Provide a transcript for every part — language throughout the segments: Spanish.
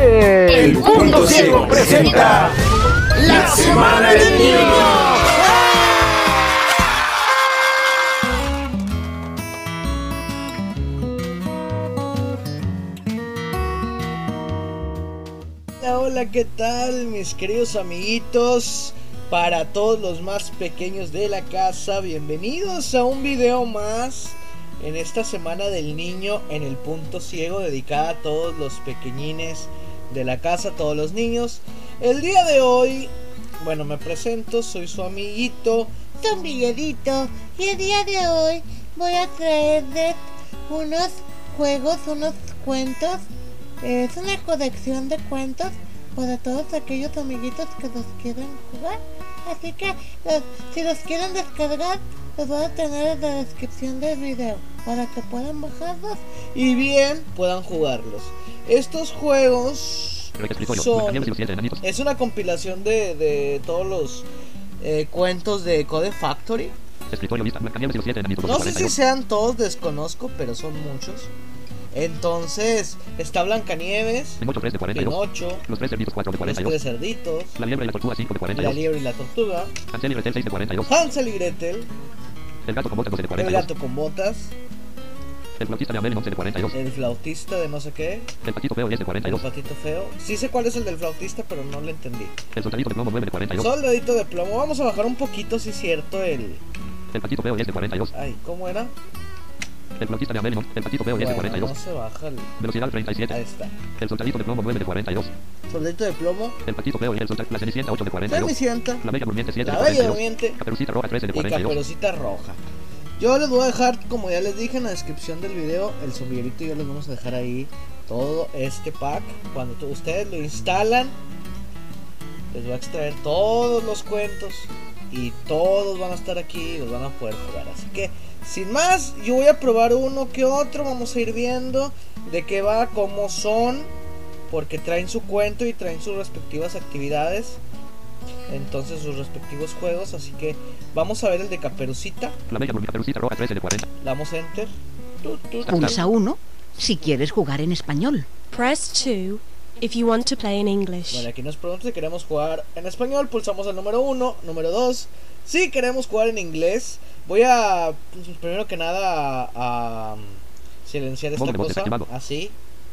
El Punto Ciego presenta la Semana del Niño. Hola, hola, ¿qué tal mis queridos amiguitos? Para todos los más pequeños de la casa, bienvenidos a un video más en esta semana del niño en el punto ciego dedicada a todos los pequeñines de la casa, todos los niños. El día de hoy, bueno, me presento, soy su amiguito. Miguelito y el día de hoy voy a traerles unos juegos, unos cuentos. Es una colección de cuentos para todos aquellos amiguitos que los quieren jugar. Así que los- si los quieren descargar, los voy a tener en la descripción del video para que puedan bajarlos. y bien puedan jugarlos. Estos juegos son, es una compilación de, de todos los eh, cuentos de Code Factory. No sé si sean todos, desconozco, pero son muchos. Entonces, está Blancanieves, Pinocho, Los tres cerditos 4 de los 42. tres cerditos, La liebre y la tortuga 5 de la 42. liebre y la tortuga, Hansel y Gretel 6 de 42. Hansel y Gretel, El gato con botas 12 de el 42. gato con botas, El flautista de Amelin 11 de 42. el flautista de no sé qué, El patito feo 10 de el 42. patito feo. Sí sé cuál es el del flautista, pero no lo entendí. El soldadito de plomo 9 de 42. Soldadito de plomo. Vamos a bajar un poquito, si es cierto, el... El patito feo 10 de 42. Ay, ¿cómo era? El flautista de Amelin. El patito feo 10 de Bueno, no 42. se baja el... Velocidad Ahí 37. está. El soldadito de plomo 9 de 42. Soldadito de plomo. El patito feo y el soldado. La cenicienta 8 de 42. Cenicienta. La bella durmiente 7 de La bella 42. durmiente. Caperucita roja 13 de Y 42. caperucita roja. Yo les voy a dejar, como ya les dije en la descripción del video, el sombrerito y yo les vamos a dejar ahí todo este pack. Cuando ustedes lo instalan, les voy a extraer todos los cuentos y todos van a estar aquí y los van a poder jugar. Así que, sin más, yo voy a probar uno que otro. Vamos a ir viendo de qué va, cómo son, porque traen su cuento y traen sus respectivas actividades. Entonces sus respectivos juegos, así que vamos a ver el de Caperucita. La bella. Caperucita roja 13 de 40. Le damos enter. Pulsa 1 si quieres jugar en español. Press 2 if you want to play in English. Bueno, aquí nos pregunta si queremos jugar en español. Pulsamos el número 1. Número 2. Si queremos jugar en inglés. Voy a, pues, primero que nada, a, a, um, silenciar esta cosa. Así.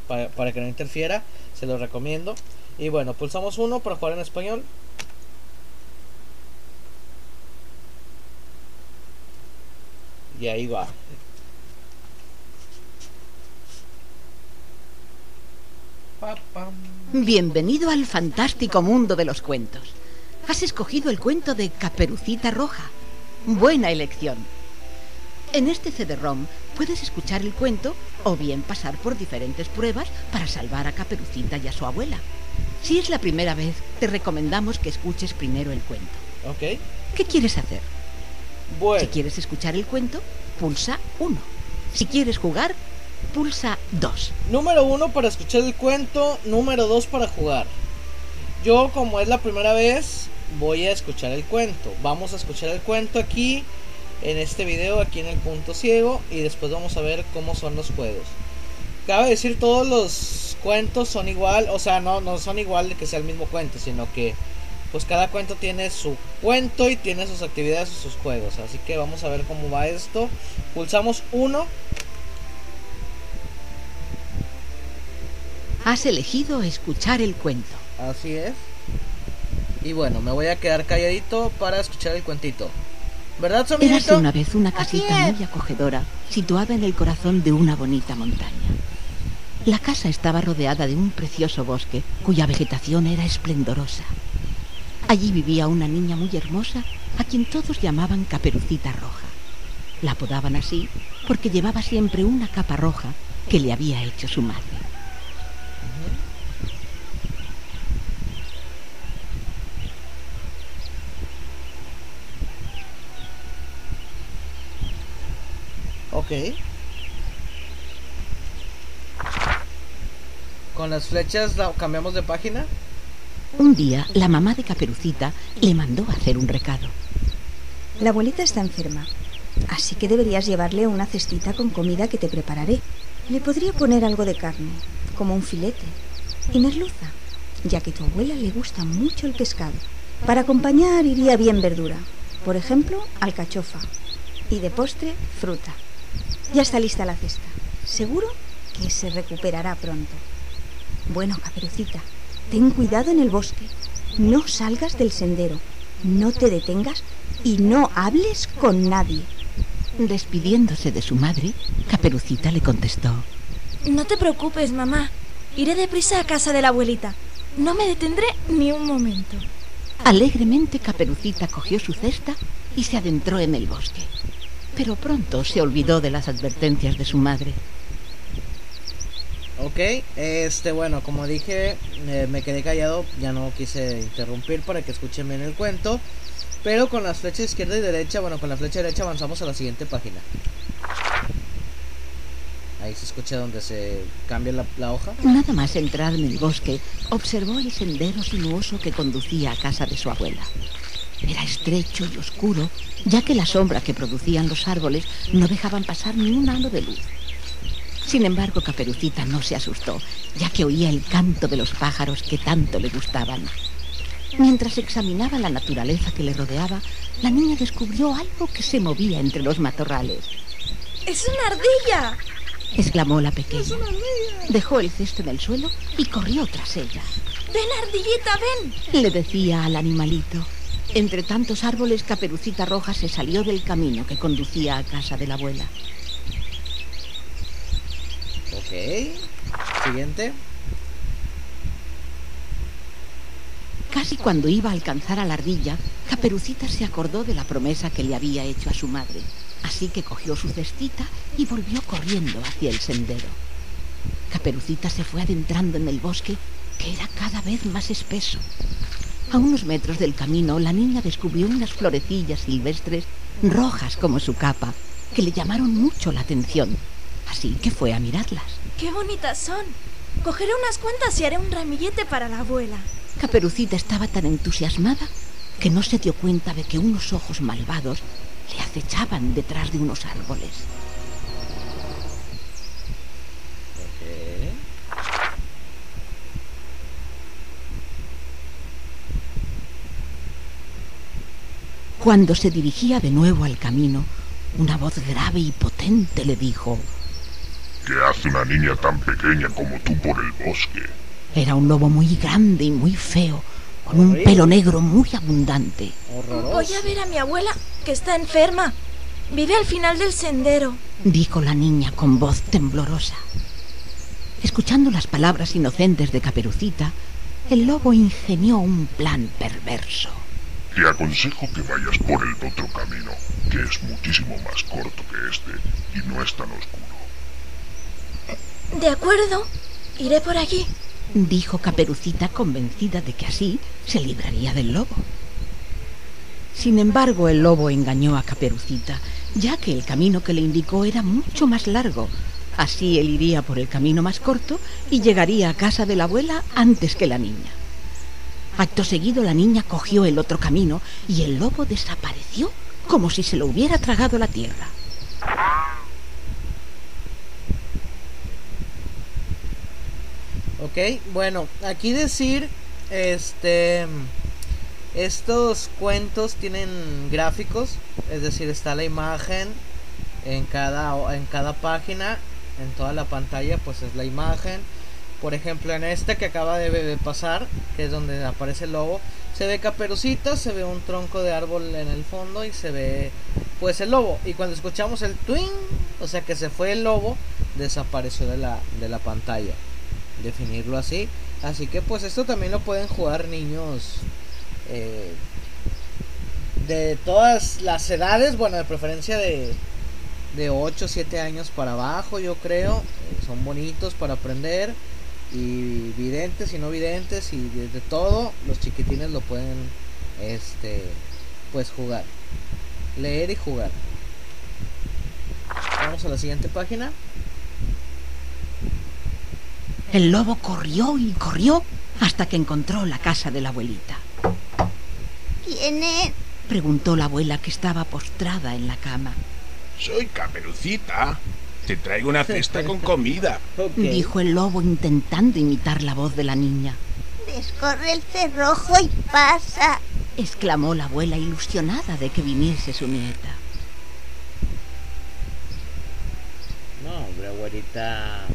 Para, para que no interfiera. Se lo recomiendo. Y bueno, pulsamos 1 para jugar en español. Y ahí va. Bienvenido al fantástico mundo de los cuentos. Has escogido el cuento de Caperucita Roja. Buena elección. En este CD-ROM puedes escuchar el cuento o bien pasar por diferentes pruebas para salvar a Caperucita y a su abuela. Si es la primera vez, te recomendamos que escuches primero el cuento. Ok. ¿Qué quieres hacer? Si quieres escuchar el cuento, pulsa 1. Si quieres jugar, pulsa 2. Número uno para escuchar el cuento, número dos para jugar. Yo como es la primera vez, voy a escuchar el cuento. Vamos a escuchar el cuento aquí, en este video, aquí en el punto ciego, y después vamos a ver cómo son los juegos. Cabe decir, todos los cuentos son igual, o sea, no, no son igual de que sea el mismo cuento, sino que pues cada cuento tiene su cuento y tiene sus actividades y sus juegos. Así que vamos a ver cómo va esto. Pulsamos uno. Has elegido escuchar el cuento. Así es. Y bueno, me voy a quedar calladito para escuchar el cuentito. ¿Verdad, Érase una vez una casita muy acogedora, situada en el corazón de una bonita montaña. La casa estaba rodeada de un precioso bosque, cuya vegetación era esplendorosa. Allí vivía una niña muy hermosa, a quien todos llamaban Caperucita Roja. La apodaban así porque llevaba siempre una capa roja que le había hecho su madre. Ok. Con las flechas cambiamos de página. Un día, la mamá de Caperucita le mandó hacer un recado. La abuelita está enferma, así que deberías llevarle una cestita con comida que te prepararé. Le podría poner algo de carne, como un filete. y merluza, ya que tu abuela le gusta mucho el pescado. Para acompañar iría bien verdura, por ejemplo, alcachofa. Y de postre, fruta. Ya está lista la cesta. Seguro que se recuperará pronto. Bueno, caperucita, ten cuidado en el bosque. No salgas del sendero, no te detengas y no hables con nadie. Despidiéndose de su madre, Caperucita le contestó. No te preocupes, mamá. Iré deprisa a casa de la abuelita. No me detendré ni un momento. Alegremente Caperucita cogió su cesta y se adentró en el bosque. Pero pronto se olvidó de las advertencias de su madre. Ok, este, bueno, como dije, eh, me quedé callado, ya no quise interrumpir para que escuchen bien el cuento. Pero con las flechas izquierda y derecha, bueno, con la flecha derecha avanzamos a la siguiente página. Ahí se escucha donde se cambia la, hoja. Nada más entrar en el bosque, observó el sendero sinuoso que conducía a casa de su abuela. Era estrecho y oscuro, ya que la sombra que producían los árboles no dejaban pasar ni un halo de luz. Sin embargo, Caperucita no se asustó, ya que oía el canto de los pájaros que tanto le gustaban. Mientras examinaba la naturaleza que le rodeaba, la niña descubrió algo que se movía entre los matorrales. ¡Es una ardilla! exclamó la pequeña. Dejó el cesto en el suelo y corrió tras ella. ¡Ven, ardillita, ven! Le decía al animalito. Entre tantos árboles, Caperucita Roja se salió del camino que conducía a casa de la abuela. Ok. Siguiente. Casi cuando iba a alcanzar a la ardilla, Caperucita se acordó de la promesa que le había hecho a su madre. Así que cogió su cestita y volvió corriendo hacia el sendero. Caperucita se fue adentrando en el bosque, que era cada vez más espeso. A unos metros del camino, la niña descubrió unas florecillas silvestres rojas como su capa, que le llamaron mucho la atención. Así que fue a mirarlas. ¡Qué bonitas son! Cogeré unas cuantas y haré un ramillete para la abuela. Caperucita estaba tan entusiasmada que no se dio cuenta de que unos ojos malvados le acechaban detrás de unos árboles. Cuando se dirigía de nuevo al camino, una voz grave y potente le dijo, ¿Qué hace una niña tan pequeña como tú por el bosque? era un lobo muy grande y muy feo, con un pelo negro muy abundante. Horroroso. Voy a ver a mi abuela, que está enferma. Vive al final del sendero. dijo la niña con voz temblorosa. Escuchando las palabras inocentes de Caperucita, el lobo ingenió un plan perverso. Te aconsejo que vayas por el otro camino, que es muchísimo más corto que este y no es tan oscuro. De acuerdo, iré por allí. dijo Caperucita convencida de que así se libraría del lobo. Sin embargo, el lobo engañó a Caperucita, ya que el camino que le indicó era mucho más largo. Así él iría por el camino más corto y llegaría a casa de la abuela antes que la niña. Acto seguido la niña cogió el otro camino y el lobo desapareció como si se lo hubiera tragado la tierra. Ok, bueno, aquí decir, este, estos cuentos tienen gráficos, es decir, está la imagen en cada, en cada página, en toda la pantalla, pues es la imagen. Por ejemplo, en este que acaba de, pasar, que es donde aparece el lobo, se ve caperucita, se ve un tronco de árbol en el fondo y se ve pues el lobo. Y cuando escuchamos el twing, o sea que se fue el lobo, desapareció de la, de la pantalla. Definirlo así. Así que pues esto también lo pueden jugar niños eh, de todas las edades, bueno, de preferencia de, de 8 o 7 años para abajo, yo creo. Son bonitos para aprender. Y videntes y no videntes y de, de todo, los chiquitines lo pueden este pues jugar. Leer y jugar. Vamos a la siguiente página. El lobo corrió y corrió hasta que encontró la casa de la abuelita. ¿Tiene Preguntó la abuela que estaba postrada en la cama. Soy Caperucita. Te traigo una cesta con comida. Dijo el lobo intentando imitar la voz de la niña. Descorre el cerrojo y pasa. Exclamó la abuela ilusionada de que viniese su nieta. No, hombre, abuelita.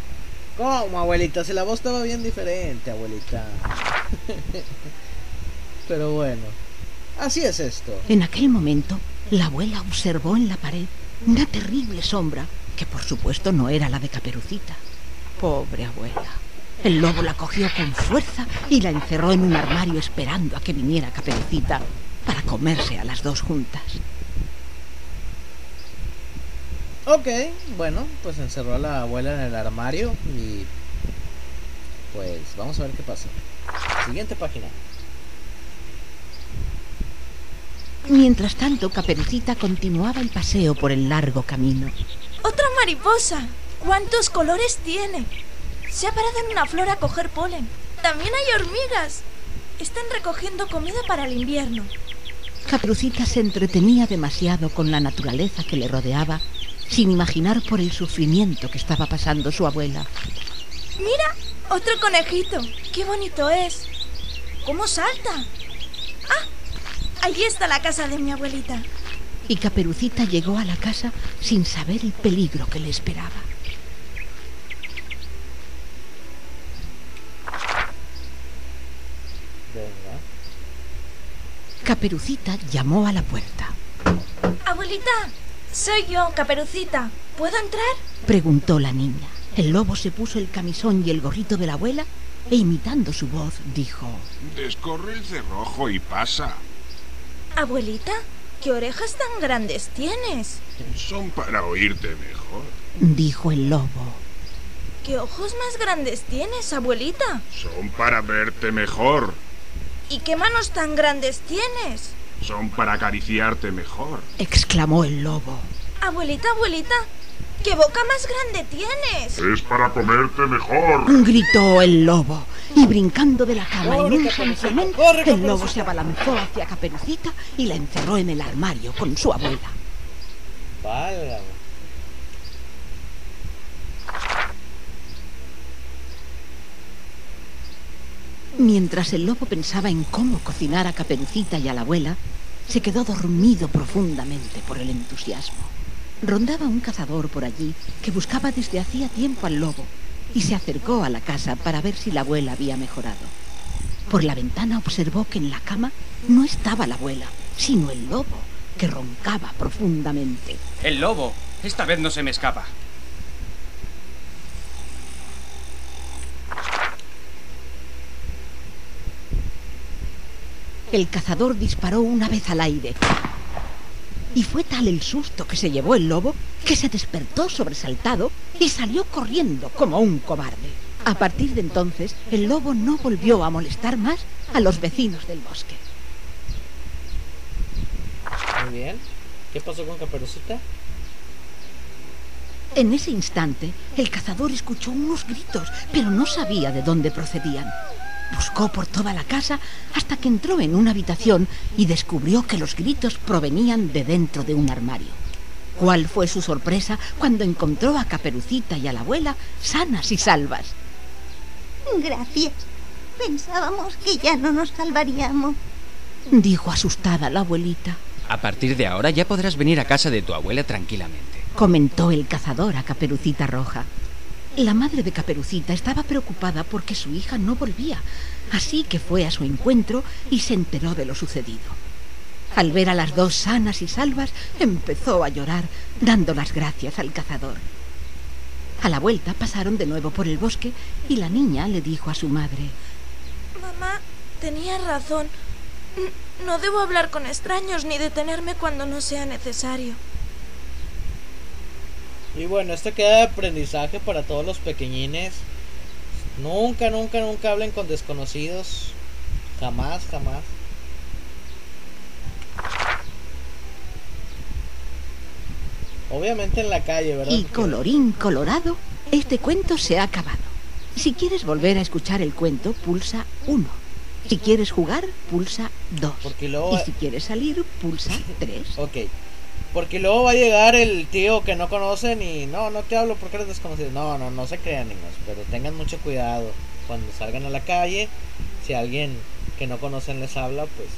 ¿Cómo, abuelita? Si la voz estaba bien diferente, abuelita. Pero bueno, así es esto. En aquel momento, la abuela observó en la pared una terrible sombra que por supuesto no era la de Caperucita. Pobre abuela. El lobo la cogió con fuerza y la encerró en un armario esperando a que viniera Caperucita para comerse a las dos juntas. Ok, bueno, pues encerró a la abuela en el armario y pues vamos a ver qué pasa. Siguiente página. Mientras tanto, Caperucita continuaba el paseo por el largo camino. ¡Otra mariposa! ¿Cuántos colores tiene? Se ha parado en una flor a coger polen. También hay hormigas. Están recogiendo comida para el invierno. Caperucita se entretenía demasiado con la naturaleza que le rodeaba, sin imaginar por el sufrimiento que estaba pasando su abuela. ¡Mira! ¡Otro conejito! ¡Qué bonito es! ¿Cómo salta? ¡Ah! Allí está la casa de mi abuelita. Y Caperucita llegó a la casa sin saber el peligro que le esperaba. Venga. Caperucita llamó a la puerta. Abuelita, soy yo, Caperucita. ¿Puedo entrar? Preguntó la niña. El lobo se puso el camisón y el gorrito de la abuela e imitando su voz dijo, Descorre el cerrojo y pasa. Abuelita, ¿qué orejas tan grandes tienes? Son para oírte mejor. dijo el lobo. ¿Qué ojos más grandes tienes, abuelita? Son para verte mejor. ¿Y qué manos tan grandes tienes? Son para acariciarte mejor. exclamó el lobo. Abuelita, abuelita, ¿qué boca más grande tienes? Es para comerte mejor. Gritó el lobo. Y brincando de la cama en un corre, el lobo se abalanzó hacia Caperucita y la encerró en el armario con su abuela. Válgame. Mientras el lobo pensaba en cómo cocinar a Caperucita y a la abuela, se quedó dormido profundamente por el entusiasmo. Rondaba un cazador por allí que buscaba desde hacía tiempo al lobo y se acercó a la casa para ver si la abuela había mejorado. Por la ventana observó que en la cama no estaba la abuela, sino el lobo, que roncaba profundamente. El lobo. Esta vez no se me escapa. El cazador disparó una vez al aire. Y fue tal el susto que se llevó el lobo que se despertó sobresaltado y salió corriendo como un cobarde. A partir de entonces, el lobo no volvió a molestar más a los vecinos del bosque. Muy bien. ¿Qué pasó con Caperucita? En ese instante, el cazador escuchó unos gritos, pero no sabía de dónde procedían. Buscó por toda la casa hasta que entró en una habitación y descubrió que los gritos provenían de dentro de un armario. ¿Cuál fue su sorpresa cuando encontró a Caperucita y a la abuela sanas y salvas? Gracias. Pensábamos que ya no nos salvaríamos. Dijo asustada la abuelita. A partir de ahora ya podrás venir a casa de tu abuela tranquilamente. Comentó el cazador a Caperucita Roja. La madre de Caperucita estaba preocupada porque su hija no volvía, así que fue a su encuentro y se enteró de lo sucedido. Al ver a las dos sanas y salvas, empezó a llorar, dando las gracias al cazador. A la vuelta pasaron de nuevo por el bosque y la niña le dijo a su madre, Mamá, tenías razón. No debo hablar con extraños ni detenerme cuando no sea necesario. Y bueno, esto queda de aprendizaje para todos los pequeñines. Nunca, nunca, nunca hablen con desconocidos. Jamás, jamás. Obviamente en la calle, ¿verdad? y colorín colorado, este cuento se ha acabado. Si quieres volver a escuchar el cuento, pulsa 1. Si quieres jugar, pulsa 2. Porque luego... Y si quieres salir, pulsa 3. Ok. Porque luego va a llegar el tío que no conocen y no, no te hablo porque eres desconocido. No, no, no se crean niños, pero tengan mucho cuidado cuando salgan a la calle. Si alguien que no conocen les habla, pues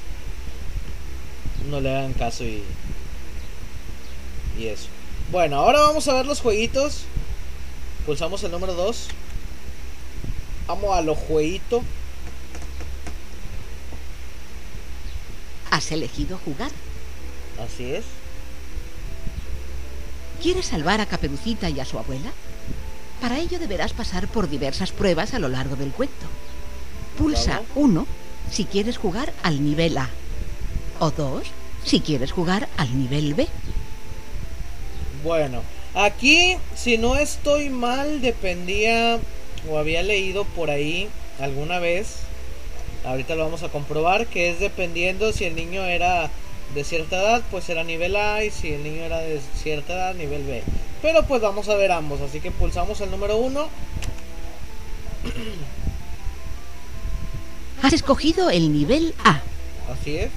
no le hagan caso y, y eso. Bueno, ahora vamos a ver los jueguitos. Pulsamos el número 2. Vamos a los jueguitos. Has elegido jugar. Así es. ¿Quieres salvar a Caperucita y a su abuela? Para ello deberás pasar por diversas pruebas a lo largo del cuento. Pulsa Claro. 1 si quieres jugar al nivel A. O 2 si quieres jugar al nivel B. Bueno, aquí, si no estoy mal, dependía o había leído por ahí alguna vez. Ahorita lo vamos a comprobar que es dependiendo si el niño era de cierta edad, pues era nivel A y si el niño era de cierta edad, nivel B. Pero pues vamos a ver ambos, así que pulsamos el número 1. Has escogido el nivel A. Así es.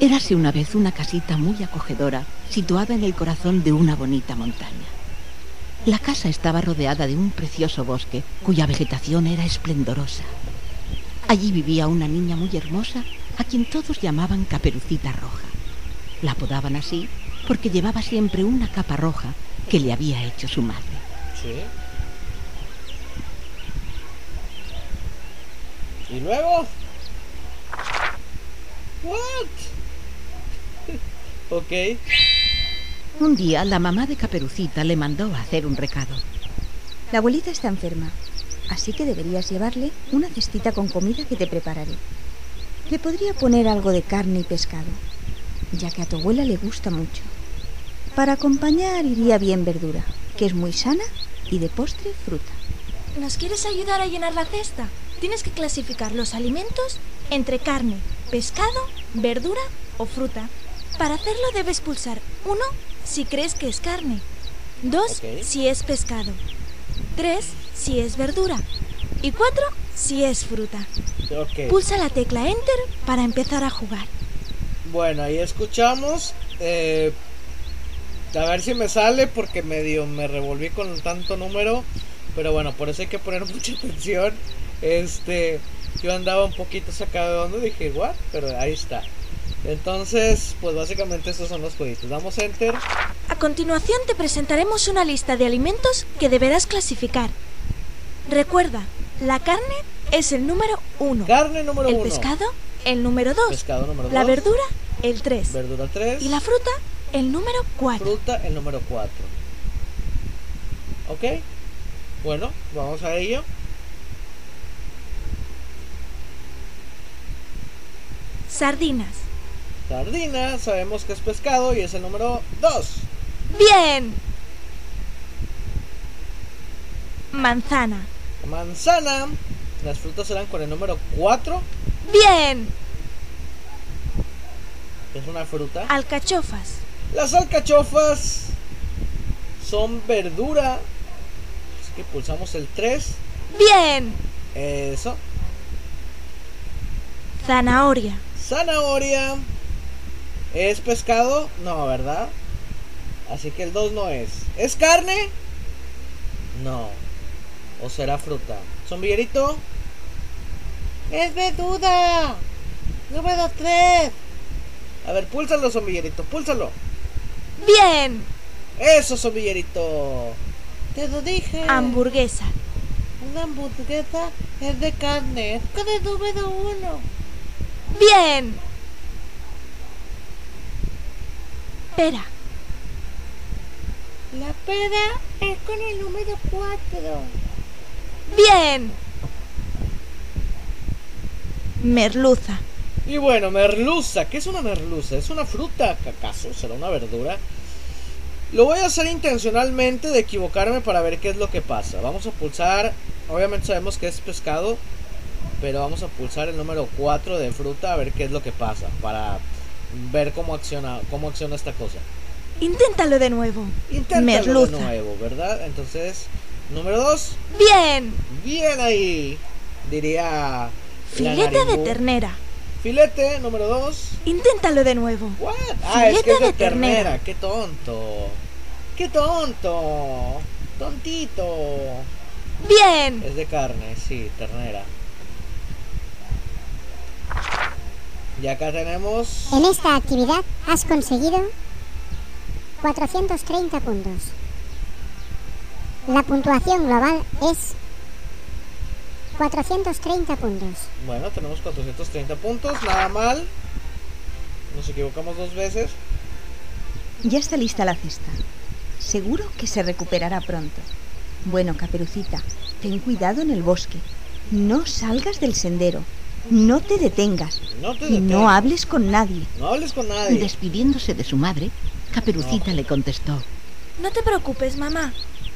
Érase una vez una casita muy acogedora, situada en el corazón de una bonita montaña. La casa estaba rodeada de un precioso bosque, cuya vegetación era esplendorosa. Allí vivía una niña muy hermosa, a quien todos llamaban Caperucita Roja. La apodaban así porque llevaba siempre una capa roja que le había hecho su madre. Sí. Y luego. What? ok. Un día la mamá de Caperucita le mandó a hacer un recado. La abuelita está enferma, así que deberías llevarle una cestita con comida que te prepararé. Le podría poner algo de carne y pescado, ya que a tu abuela le gusta mucho. Para acompañar iría bien verdura, que es muy sana, y de postre fruta. ¿Nos quieres ayudar a llenar la cesta? Tienes que clasificar los alimentos entre carne, pescado, verdura o fruta. Para hacerlo debes pulsar 1 si crees que es carne, 2 Ok. si es pescado, 3 si es verdura y 4 si es fruta. Ok. Pulsa la tecla Enter para empezar a jugar. Bueno, ahí escuchamos. eh, a ver si me sale porque medio me revolví con tanto número. Pero bueno, por eso hay que poner mucha atención. Este, yo andaba un poquito sacado de onda. Dije, what? Pero ahí está. Entonces, pues básicamente estos son los jueguitos. Damos enter. A continuación te presentaremos una lista de alimentos que deberás clasificar. Recuerda, la carne es el número 1. Carne número El 1. pescado, el número 2. Pescado número La dos. verdura, el 3. Verdura 3. Y la fruta, el número 4. fruta, el número 4. Ok. Bueno, vamos a ello. Sardinas. Sardina, sabemos que es pescado y es el número 2. Bien. Manzana. Manzana, las frutas serán con el número 4, Bien. es una fruta. Alcachofas. Las alcachofas son verdura. Así que pulsamos el 3. Bien. Eso. Zanahoria. Zanahoria. ¿Es pescado? No, ¿verdad? Así que el 2 no es. ¿Es carne? No. ¿O será fruta? ¿Sombrerito? Es verdura. Número 3. A ver, púlsalo, sombrerito, púlsalo. Bien. Eso, sombrerito. Te lo dije. Hamburguesa. Una hamburguesa es de carne. Es con el número 1. Bien. Pera. La pera es con el número 4. Bien. Merluza. Y bueno, merluza. ¿Qué es una merluza? ¿Es una fruta? ¿Acaso será una verdura? Lo voy a hacer intencionalmente de equivocarme para ver qué es lo que pasa. Vamos a pulsar. Obviamente sabemos que es pescado. Pero vamos a pulsar el número 4 de fruta a ver qué es lo que pasa. Para ver cómo acciona, cómo acciona esta cosa. Inténtalo de nuevo. Inténtalo Merluza. de nuevo, ¿verdad? Entonces, número 2. Bien. Bien ahí. Diría. Filete de ternera. Filete número 2. Inténtalo de nuevo. Ah, es que es de de ternera. ternera. Qué tonto. Qué tonto. Tontito. Bien. Es de carne, sí, ternera. Y acá tenemos. En esta actividad has conseguido 430 puntos. La puntuación global es 430 puntos. Bueno, tenemos 430 puntos, nada mal. Nos equivocamos dos veces. Ya está lista la cesta. Seguro que se recuperará pronto. Bueno, Caperucita, ten cuidado en el bosque. No salgas del sendero. No te detengas. No te y no detengas. hables con nadie. No hables con Y nadie. despidiéndose de su madre, Caperucita le contestó. No te preocupes, mamá.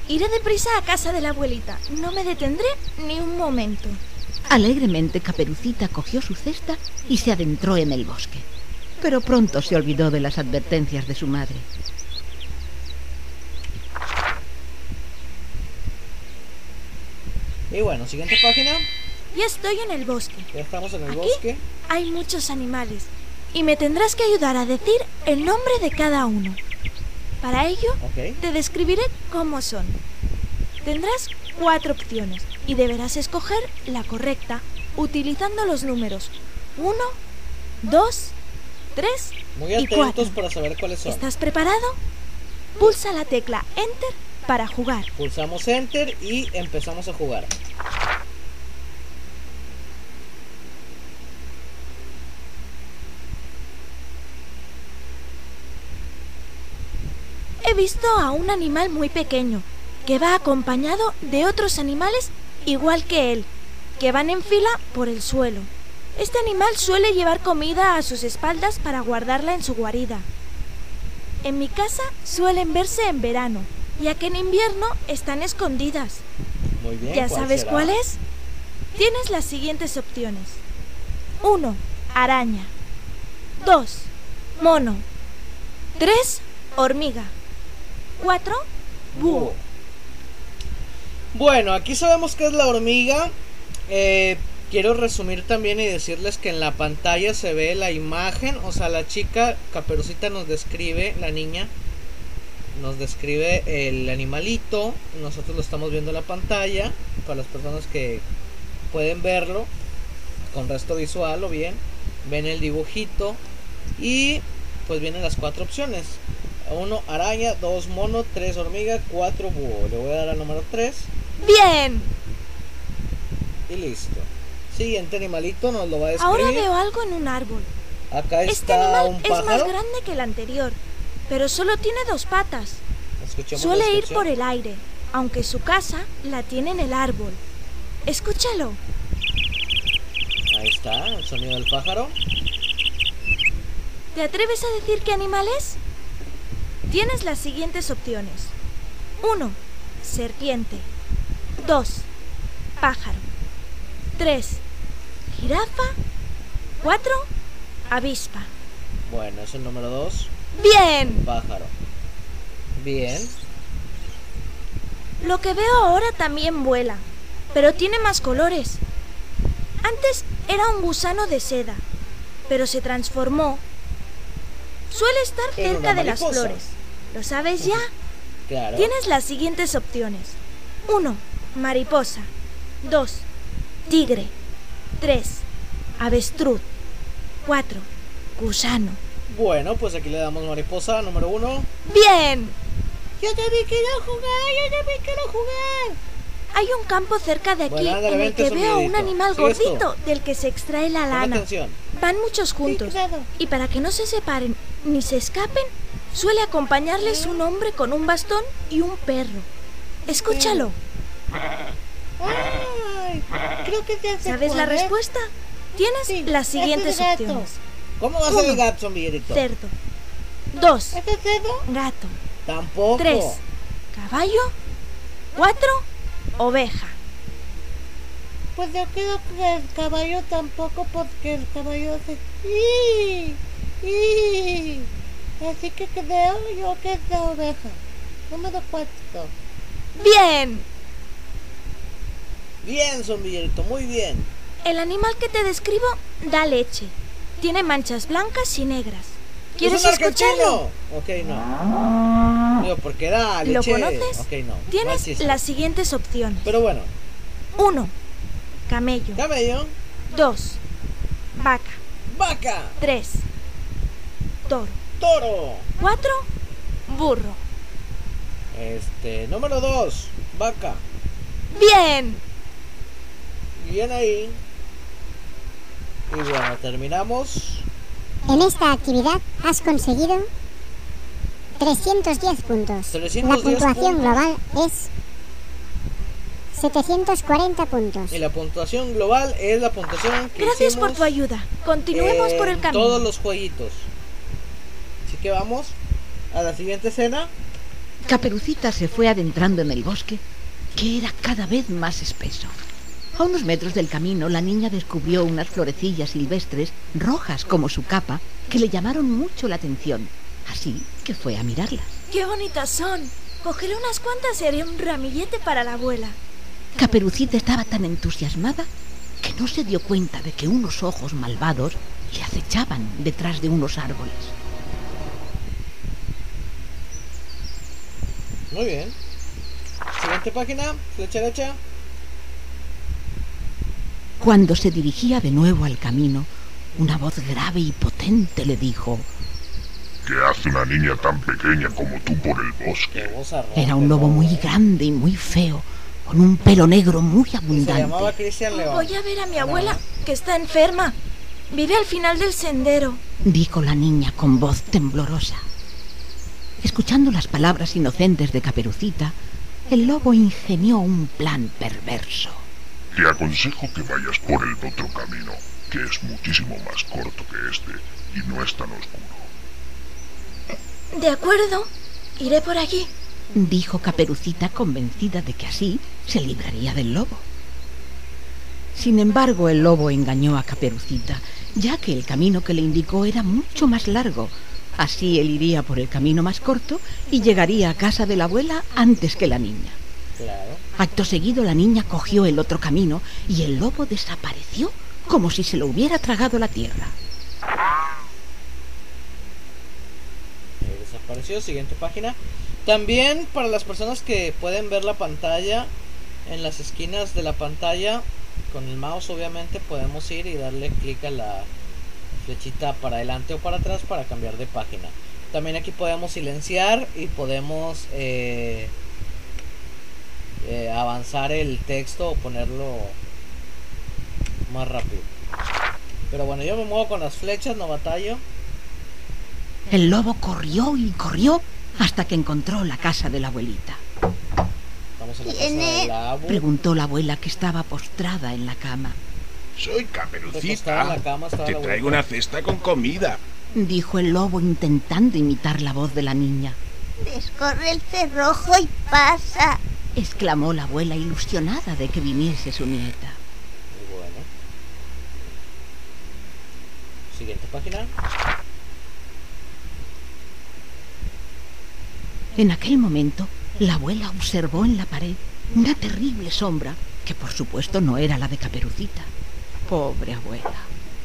Iré deprisa a casa de la abuelita. No me detendré ni un momento. Alegremente Caperucita cogió su cesta y se adentró en el bosque. Pero pronto se olvidó de las advertencias de su madre. Y bueno, siguiente página. Ya estoy en el bosque. Ya estamos en el Aquí bosque. hay muchos animales y me tendrás que ayudar a decir el nombre de cada uno. Para ello, te describiré cómo son. Tendrás cuatro opciones y deberás escoger la correcta utilizando los números 1, 2, 3 Muy y atentos 4. para saber cuáles son. ¿Estás preparado? Pulsa la tecla Enter para jugar. Pulsamos Enter y empezamos a jugar. Visto a un animal muy pequeño que va acompañado de otros animales igual que él, que van en fila por el suelo. Este animal suele llevar comida a sus espaldas para guardarla en su guarida. En mi casa suelen verse en verano, ya que en invierno están escondidas. Muy bien. ¿Ya ¿cuál sabes será? cuál es? Tienes las siguientes opciones. 1. Araña. 2. Mono. 3. Hormiga. 4. Búho. Bueno, aquí sabemos que es la hormiga. Eh, quiero resumir también y decirles que en la pantalla se ve la imagen. O sea, la chica Caperucita nos describe, la niña, nos describe el animalito. Nosotros lo estamos viendo en la pantalla. Para las personas que pueden verlo con resto visual o bien, ven el dibujito. Y pues vienen las cuatro opciones. Uno araña, dos mono, tres hormiga, cuatro búho. Le voy a dar al número 3 Bien. y listo. Siguiente animalito nos lo va a describir. Ahora veo algo en un árbol. Acá Este está animal un es más grande que el anterior, pero solo tiene dos patas. Escuchemos Suele ir por el aire, aunque su casa la tiene en el árbol. Escúchalo. Ahí está, el sonido del pájaro. ¿Te atreves a decir qué animal es? Tienes las siguientes opciones. 1. Serpiente. 2. Pájaro. 3. Jirafa. 4. Avispa. Bueno, es el número 2. Bien. Pájaro. Bien. Lo que veo ahora también vuela, pero tiene más colores. Antes era un gusano de seda, pero se transformó. Suele estar cerca de las flores. ¿Lo sabes ya? Claro. Tienes las siguientes opciones. 1. Mariposa. 2. Tigre. 3. Avestruz. 4. Gusano. Bueno, pues aquí le damos mariposa número 1. Bien. Yo también quiero jugar, yo también quiero jugar. Hay un campo cerca de aquí Bueno, ándale, en el que veo a un animal gordito del que se extrae la lana. atención. Van muchos juntos. claro. Y para que no se separen ni se escapen, suele acompañarles un hombre con un bastón y un perro. Escúchalo. Ay, creo que ya sé ¿Sabes la respuesta? Tienes Sí, las siguientes opciones. ¿Cómo va a ser el gato, zombierito? Cerdo. 2. ¿Ese es cerdo? Gato. Tampoco. 3. Caballo. 4. Oveja. Pues yo creo que el caballo tampoco, porque el caballo hace... "Ii, ii". Así que creo yo que es la oveja. Número 4. Bien. Bien, zombierito, muy bien. El animal que te describo da leche, Tiene manchas blancas y negras. ¿Es ¿Quieres un escucharlo? Ok, no. Digo, porque da ¿Lo leche. conoces? Ok, no. Tienes las siguientes opciones. Pero bueno. 1. Camello. Camello. 2. Vaca. Vaca. 3. Toro. Toro. 4. Burro. Este, número 2. Vaca. ¡Bien! Bien ahí. Y bueno, terminamos. En esta actividad has conseguido 310 puntos. 310 La puntuación puntos. global es 740 puntos. Y la puntuación global es la puntuación que Gracias por tu ayuda. Continuemos por el camino. todos los jueguitos. Así que vamos a la siguiente escena. Caperucita se fue adentrando en el bosque, que era cada vez más espeso. A unos metros del camino, la niña descubrió unas florecillas silvestres, rojas como su capa, que le llamaron mucho la atención. Así que fue a mirarlas. ¡Qué bonitas son! Cogeré unas cuantas y haré un ramillete para la abuela. Caperucita estaba tan entusiasmada que no se dio cuenta de que unos ojos malvados le acechaban detrás de unos árboles. Muy bien. Siguiente página, flecha derecha. Cuando se dirigía de nuevo al camino, una voz grave y potente le dijo, ¿Qué hace una niña tan pequeña como tú por el bosque? era un lobo muy grande y muy feo, con un pelo negro muy abundante. Voy a ver a mi abuela, que está enferma. Vive al final del sendero. dijo la niña con voz temblorosa. Escuchando las palabras inocentes de Caperucita, el lobo ingenió un plan perverso. Te aconsejo que vayas por el otro camino, que es muchísimo más corto que este y no es tan oscuro. De acuerdo, iré por allí. dijo Caperucita convencida de que así se libraría del lobo. Sin embargo, el lobo engañó a Caperucita, ya que el camino que le indicó era mucho más largo. Así él iría por el camino más corto y llegaría a casa de la abuela antes que la niña. Claro. Acto seguido la niña cogió el otro camino y el lobo desapareció como si se lo hubiera tragado la tierra. Eh, desapareció. Siguiente página. También para las personas que pueden ver la pantalla, en las esquinas de la pantalla, con el mouse obviamente podemos ir y darle clic a la flechita para adelante o para atrás para cambiar de página. También aquí podemos silenciar y podemos eh, eh, avanzar el texto o ponerlo más rápido. Pero bueno, yo me muevo con las flechas, no batallo. El lobo corrió y corrió hasta que encontró la casa de la abuelita. Estamos en la casa Tiene- de la abu. Preguntó la abuela que estaba postrada en la cama. Soy Caperucita. la cama estaba Te la traigo una cesta con comida. Dijo el lobo intentando imitar la voz de la niña. Descorre el cerrojo y pasa. Exclamó la abuela ilusionada de que viniese su nieta. Muy bueno. Siguiente página. En aquel momento, la abuela observó en la pared una terrible sombra que por supuesto no era la de Caperucita. Pobre abuela.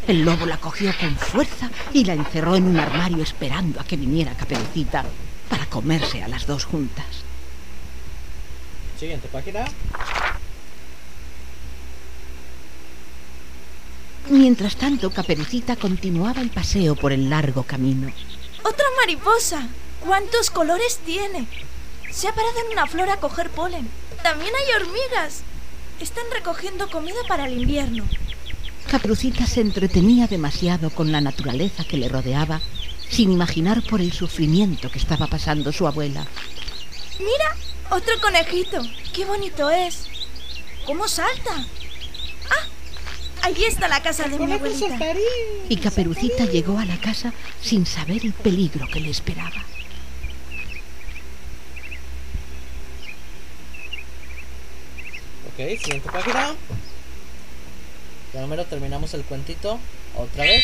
El lobo la cogió con fuerza y la encerró en un armario esperando a que viniera Caperucita para comerse a las dos juntas. Siguiente página. Mientras tanto, Caperucita continuaba el paseo por el largo camino. ¡Otra mariposa! ¿Cuántos colores tiene? Se ha parado en una flor a coger polen. También hay hormigas. Están recogiendo comida para el invierno. Caperucita se entretenía demasiado con la naturaleza que le rodeaba, sin imaginar por el sufrimiento que estaba pasando su abuela. ¡Mira! ¡Otro conejito! ¡Qué bonito es! ¿Cómo salta? ¡Ah! Allí está la casa de mi abuelita. Y Caperucita llegó a la casa sin saber el peligro que le esperaba. Ok, siguiente página. Ya número terminamos el cuentito. Otra vez.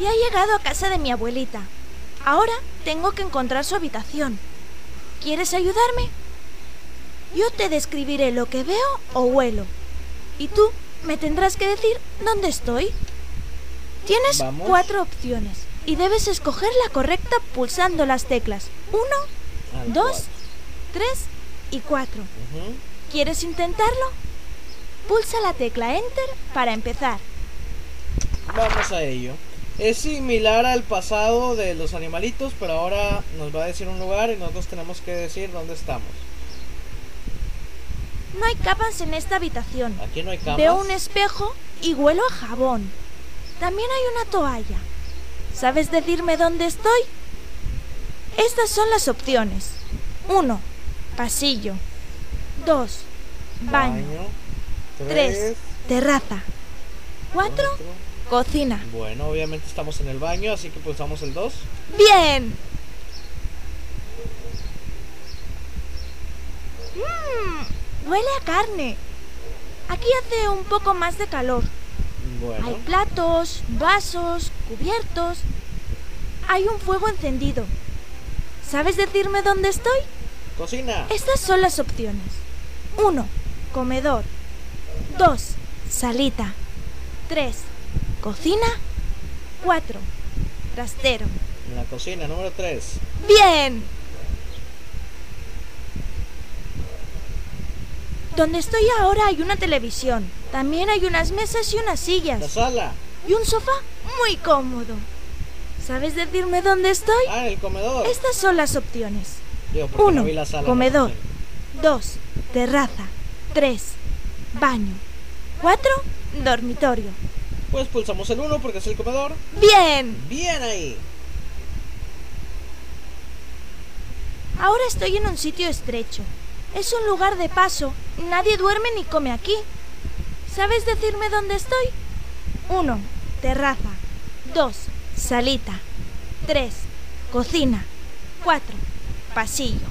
Y ha llegado a casa de mi abuelita. Ahora tengo que encontrar su habitación. ¿Quieres ayudarme? Yo te describiré lo que veo o huelo. Y tú me tendrás que decir dónde estoy. Tienes Vamos. cuatro opciones y debes escoger la correcta pulsando las teclas 1, Al 2, cuatro. 3 y 4. Ujú. ¿Quieres intentarlo? Pulsa la tecla Enter para empezar. Vamos a ello. Es similar al pasado de los animalitos, pero ahora nos va a decir un lugar y nosotros tenemos que decir dónde estamos. No hay camas en esta habitación. Aquí no hay camas. Veo un espejo y huelo a jabón. También hay una toalla. ¿Sabes decirme dónde estoy? Estas son las opciones. 1. Pasillo. 2. Baño. 3. tres, Terraza. 4. cuatro. Cocina. Bueno, obviamente estamos en el baño, así que pulsamos el 2. Bien. Mmm, huele a carne. Aquí hace un poco más de calor. Hay Bueno, platos, vasos, cubiertos. Hay un fuego encendido. ¿Sabes decirme dónde estoy? cocina. Estas son las opciones. 1. Comedor. 2. Salita. 3. Cocina. 4. Trastero. En la cocina, número 3. Bien. Donde estoy ahora hay una televisión. También hay unas mesas y unas La sillas. sala. Y un sofá muy cómodo. ¿Sabes decirme dónde estoy? Ah, en el comedor. Estas son las opciones. Digo, porque no 1. vi la sala, no Comedor. sé. 2. Terraza. 3. Baño. 4. Dormitorio. Pues pulsamos el 1 porque es el comedor. Bien. Bien ahí. Ahora estoy en un sitio estrecho. Es un lugar de paso. Nadie duerme ni come aquí. ¿Sabes decirme dónde estoy? 1. Terraza. 2. Salita. 3. Cocina. 4. Pasillo.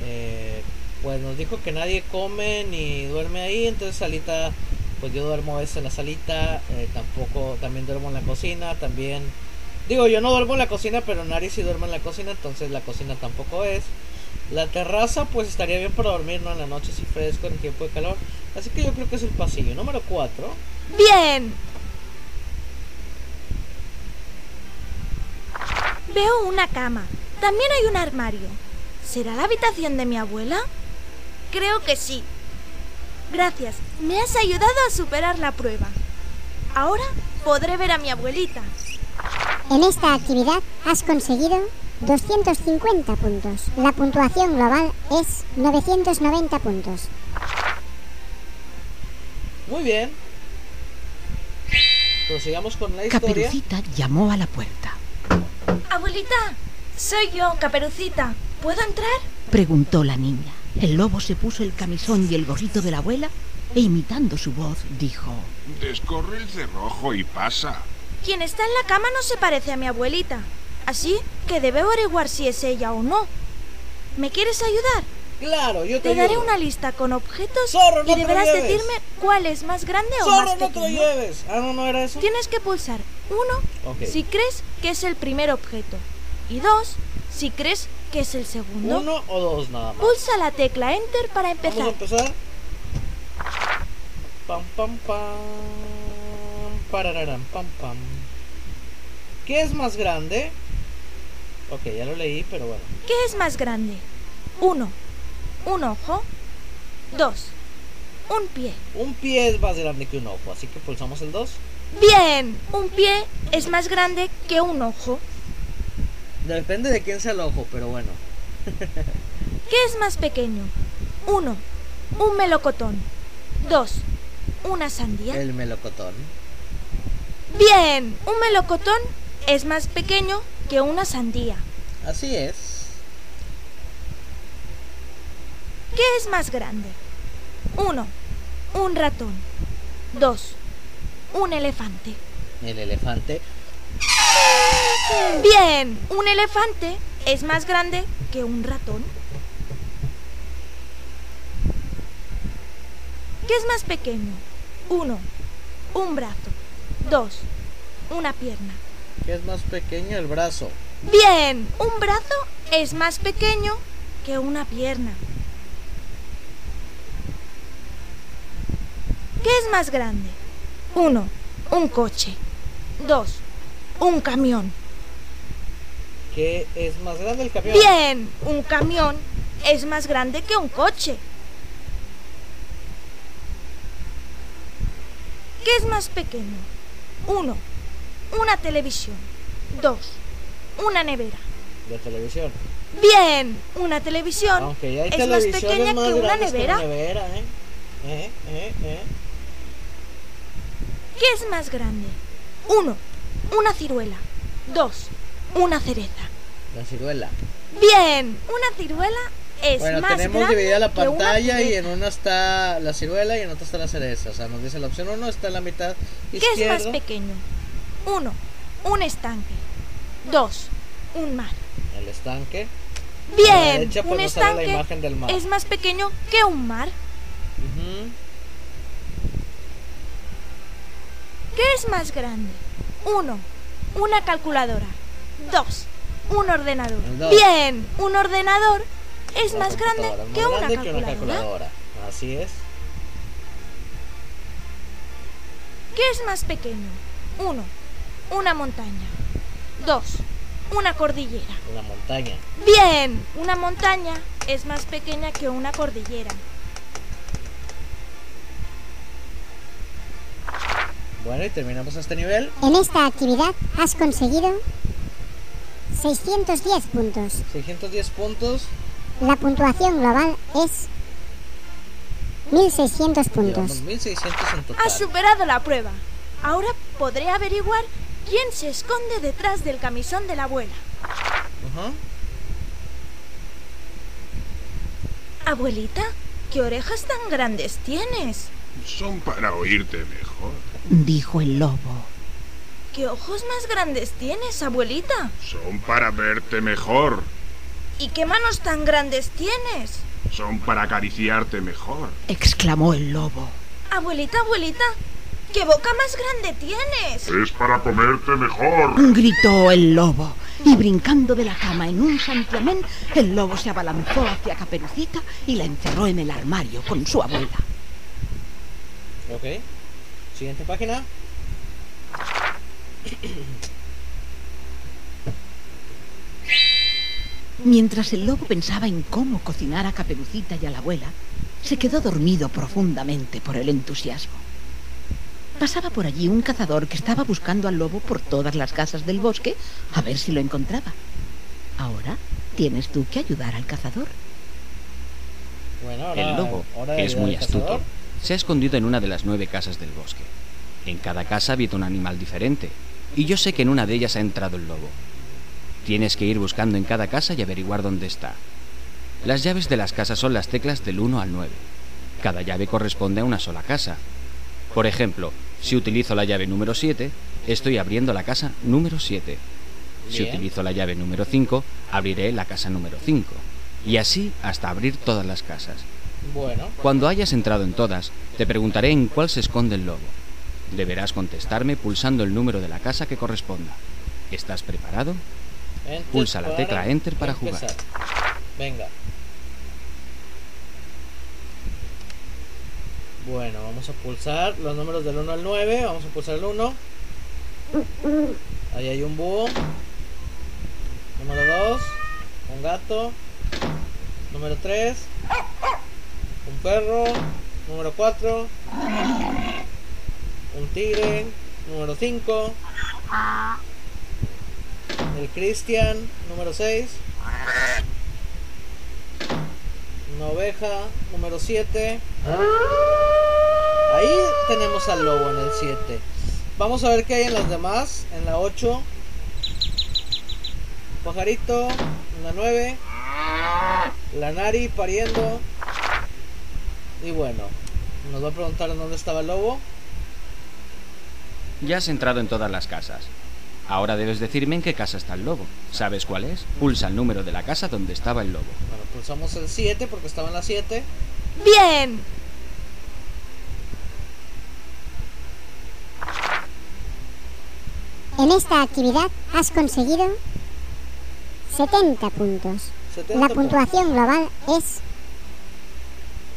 Eh, pues nos dijo que nadie come ni duerme ahí, entonces salita, pues yo duermo a en la salita, eh, tampoco, también duermo en la cocina, también, digo yo no duermo en la cocina, pero Nari sí duerme en la cocina, entonces la cocina tampoco es. La terraza pues estaría bien para dormir, ¿no? En la noche si fresco, en tiempo de calor. Así que yo creo que es el pasillo. Número 4. Bien. Veo una cama. También hay un armario. ¿Será la habitación de mi abuela? Creo que sí. Gracias. Me has ayudado a superar la prueba. Ahora podré ver a mi abuelita. En esta actividad has conseguido 250 puntos. La puntuación global es 990 puntos. Muy bien. Prosigamos con la historia. Caperucita llamó a la puerta. Abuelita, soy yo, Caperucita. ¿Puedo entrar? Preguntó la niña. El lobo se puso el camisón y el gorrito de la abuela e imitando su voz dijo... Descorre el cerrojo y pasa. Quien está en la cama no se parece a mi abuelita. Así que debo averiguar si es ella o no. ¿Me quieres ayudar? Claro, yo te, Te daré una lista con objetos Zorro, no y te lo deberás decirme cuál es más grande o ¡Zorro, más no te lo pequeño. lleves! Ah, no, no era eso. Tienes que pulsar uno si crees que es el primer objeto y dos si crees que es el segundo. Uno o dos nada más. Pulsa la tecla Enter para Vamos a empezar. empezar. Pam, pam, pam. Parararán, pam, pam. ¿Qué es más grande? Ok, ya lo leí, pero bueno. ¿Qué es más grande? Uno, un ojo. Dos, un pie. Un pie es más grande que un ojo, así que pulsamos el 2. Bien, un pie es más grande que un ojo. Depende de quién sea el ojo, pero bueno. ¿Qué es más pequeño? Uno, un melocotón. Dos, una sandía. El melocotón. Bien, un melocotón es más pequeño que una sandía. Así es. ¿Qué es más grande? Uno, un ratón. Dos, un elefante. El elefante. Bien, un elefante es más grande que un ratón. ¿Qué es más pequeño? Uno, un brazo. Dos, una pierna. ¿Qué es más pequeño? El brazo. Bien, un brazo es más pequeño que una pierna. ¿Qué es más grande? Uno, un coche. Dos, Un camión. ¿Qué es más grande el camión? Bien, un camión es más grande que un coche. ¿Qué es más pequeño? Uno, una televisión. Dos, una nevera. De televisión. Bien, una televisión Aunque ya hay es más pequeña más que una grandes nevera. que una nevera, ¿eh? Eh, eh, eh. ¿Qué es más grande? Uno, una ciruela. Dos, una cereza. La ciruela. Bien, una ciruela es bueno, más tenemos grande dividida la pantalla y en una está la ciruela y en otra está la cereza. O sea, nos dice la opción 1 está en la mitad ¿Qué es más pequeño? Uno, un estanque. Dos, un mar. El estanque. A la Bien, derecha, pues, un nos sale la estanque imagen del mar. es más pequeño que un mar. ¿Qué es más grande? Uno, una calculadora. Dos, un ordenador. Bien, un ordenador es más grande más que una que una calculadora. calculadora. Así es. ¿Qué es más pequeño? Uno, una montaña. Dos, una cordillera. Una montaña. Bien, una montaña es más pequeña que una cordillera. Bueno, y terminamos este nivel. En esta actividad has conseguido 610 puntos. 610 puntos. La puntuación global es 1600 Llevamos puntos. 1600 en total. Has superado la prueba. Ahora podré averiguar quién se esconde detrás del camisón de la abuela. Ajá. Abuelita, ¿qué orejas tan grandes tienes? Son para oírte mejor. Dijo el lobo. ¿Qué ojos más grandes tienes, abuelita? Son para verte mejor. ¿Y qué manos tan grandes tienes? Son para acariciarte mejor. exclamó el lobo. Abuelita, abuelita, ¿qué boca más grande tienes? Es para comerte mejor. Gritó el lobo. Y brincando de la cama en un santiamén, el lobo se abalanzó hacia Caperucita y la encerró en el armario con su abuela. Ok. Siguiente página. Mientras el lobo pensaba en cómo cocinar a Caperucita y a la abuela, se quedó dormido profundamente por el entusiasmo. Pasaba por allí un cazador que estaba buscando al lobo por todas las casas del bosque a ver si lo encontraba. Ahora tienes tú que ayudar al cazador. Bueno, ahora. El lobo, que es muy astuto, cazador. Se ha escondido en una de las nueve casas del bosque. En cada casa habita un animal diferente, y yo sé que en una de ellas ha entrado el lobo. Tienes que ir buscando en cada casa y averiguar dónde está. Las llaves de las casas son las teclas del 1 al 9. Cada llave corresponde a una sola casa. Por ejemplo, si utilizo la llave número 7, estoy abriendo la casa número 7. Si utilizo la llave número 5, abriré la casa número 5. Y así hasta abrir todas las casas. Bueno, Cuando hayas entrado en todas, te preguntaré en cuál se esconde el lobo. Deberás contestarme pulsando el número de la casa que corresponda. ¿Estás preparado? enter Pulsa la tecla Enter para jugar. Venga. Bueno, vamos a pulsar los números del 1 al 9. Vamos a pulsar el 1. Ahí hay un búho. Número 2. Un gato. Número 3. Un perro. Número 4. Un tigre. Número 5. El Cristian, número 6. Una oveja, número 7. Ahí tenemos al lobo en el 7. Vamos a ver qué hay en las demás. En la 8. Pajarito, en la 9. La Nari pariendo. Y bueno, nos va a preguntar en dónde estaba el lobo. Ya has entrado en todas las casas. Ahora debes decirme en qué casa está el lobo. ¿Sabes cuál es? Pulsa el número de la casa donde estaba el lobo. Bueno, pulsamos el 7 porque estaba en la 7. Bien. En esta actividad has conseguido 70 puntos. 70 La puntuación global es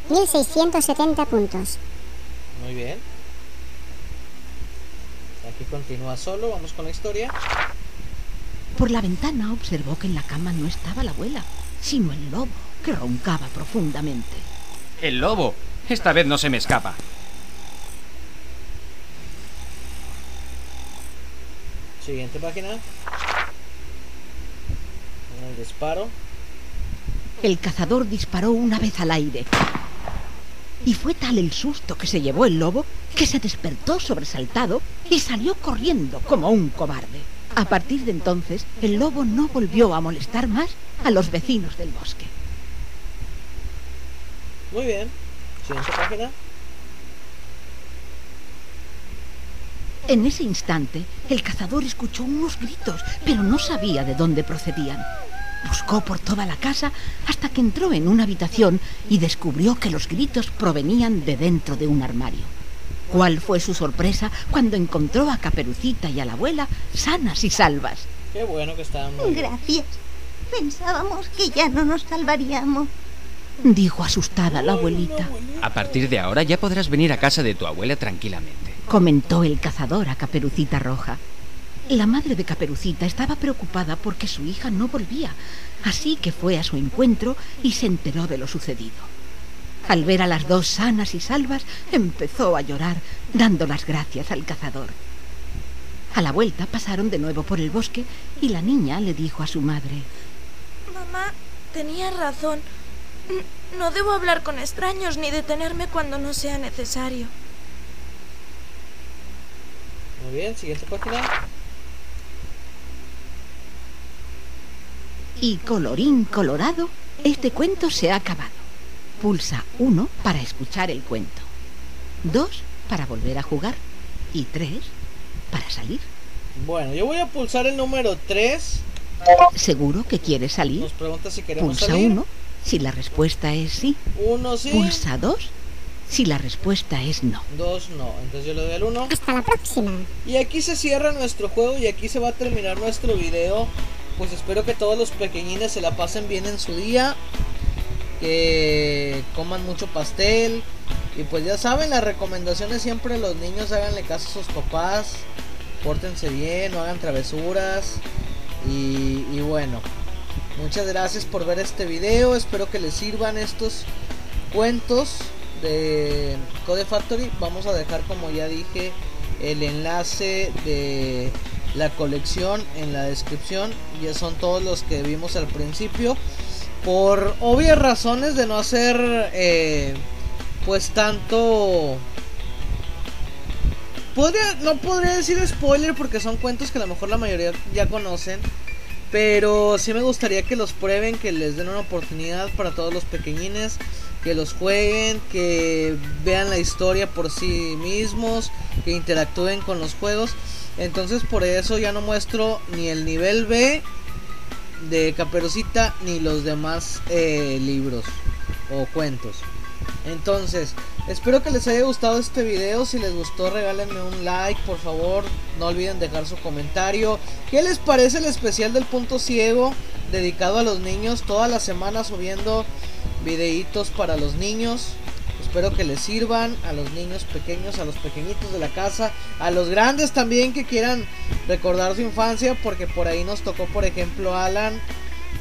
1670 puntos. Muy bien. Aquí continúa solo, vamos con la historia. Por la ventana observó que en la cama no estaba la abuela, sino el lobo, que roncaba profundamente. El lobo. Esta vez no se me escapa. Siguiente página. El disparo. El cazador disparó una vez al aire. Y fue tal el susto que se llevó el lobo que se despertó sobresaltado y salió corriendo como un cobarde. A partir de entonces, el lobo no volvió a molestar más a los vecinos del bosque. Muy bien. Siguiente página. En ese instante, el cazador escuchó unos gritos, pero no sabía de dónde procedían. Buscó por toda la casa hasta que entró en una habitación y descubrió que los gritos provenían de dentro de un armario. ¿Cuál fue su sorpresa cuando encontró a Caperucita y a la abuela sanas y salvas? Qué bueno que bien. Gracias. Pensábamos que ya no nos salvaríamos. Dijo asustada la abuelita. A partir de ahora ya podrás venir a casa de tu abuela tranquilamente. Comentó el cazador a Caperucita Roja. La madre de Caperucita estaba preocupada porque su hija no volvía, así que fue a su encuentro y se enteró de lo sucedido. Al ver a las dos sanas y salvas, empezó a llorar, dando las gracias al cazador. A la vuelta pasaron de nuevo por el bosque y la niña le dijo a su madre, Mamá, tenía razón. No debo hablar con extraños ni detenerme cuando no sea necesario. Muy bien, siguiente página. Y colorín colorado, este cuento se ha acabado. Pulsa 1 para escuchar el cuento, 2 para volver a jugar y 3 para salir. Bueno, yo voy a pulsar el número 3. ¿Seguro que quieres salir? Nos pregunta si queremos Pulsa salir. 1 si la respuesta es sí. Uno sí. Pulsa 2 si la respuesta es no. Dos no. Entonces yo le doy al 1. Hasta la próxima. Y aquí se cierra nuestro juego y aquí se va a terminar nuestro video. Pues espero que todos los pequeñines se la pasen bien en su día. Que coman mucho pastel. Y pues ya saben, las recomendaciones siempre los niños háganle caso a sus papás. Pórtense bien, no hagan travesuras. Y, y bueno, muchas gracias por ver este video. Espero que les sirvan estos cuentos de Code Factory. Vamos a dejar, como ya dije, el enlace de la colección en la descripción. Ya son todos los que vimos al principio. Por obvias razones de no hacer eh, pues tanto... Podría, no podría decir spoiler porque son cuentos que a lo mejor la mayoría ya conocen. Pero sí me gustaría que los prueben, que les den una oportunidad para todos los pequeñines, que los jueguen, que vean la historia por sí mismos, que interactúen con los juegos. Entonces por eso ya no muestro ni el nivel B de Caperucita ni los demás eh, libros o cuentos. Entonces, espero que les haya gustado este video. Si les gustó, regálenme un like, por favor. No olviden dejar su comentario. ¿Qué les parece el especial del punto ciego dedicado a los niños? Toda la semana subiendo videitos para los niños. Espero que les sirvan a los niños pequeños, a los pequeñitos de la casa, a los grandes también que quieran recordar su infancia, porque por ahí nos tocó, por ejemplo, Alan,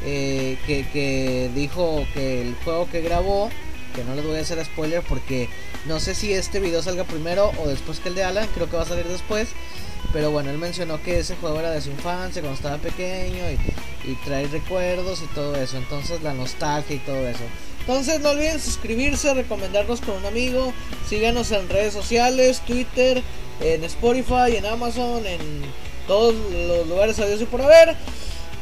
eh, que, que dijo que el juego que grabó, que no les voy a hacer spoiler porque no sé si este video salga primero o después que el de Alan, creo que va a salir después. Pero bueno, él mencionó que ese juego era de su infancia, cuando estaba pequeño y, y trae recuerdos y todo eso. Entonces la nostalgia y todo eso. Entonces no olviden suscribirse, recomendarnos con un amigo, síganos en redes sociales, Twitter, en Spotify, en Amazon, en todos los lugares a Dios y por haber.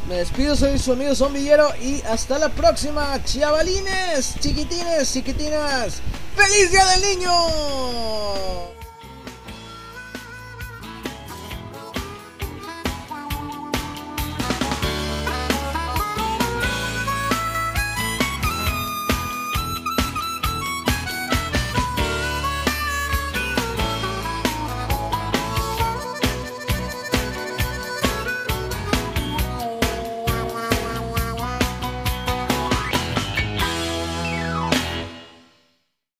Me despido, soy su amigo Zombillero y hasta la próxima, chavalines, chiquitines, chiquitinas. ¡Feliz Día del Niño!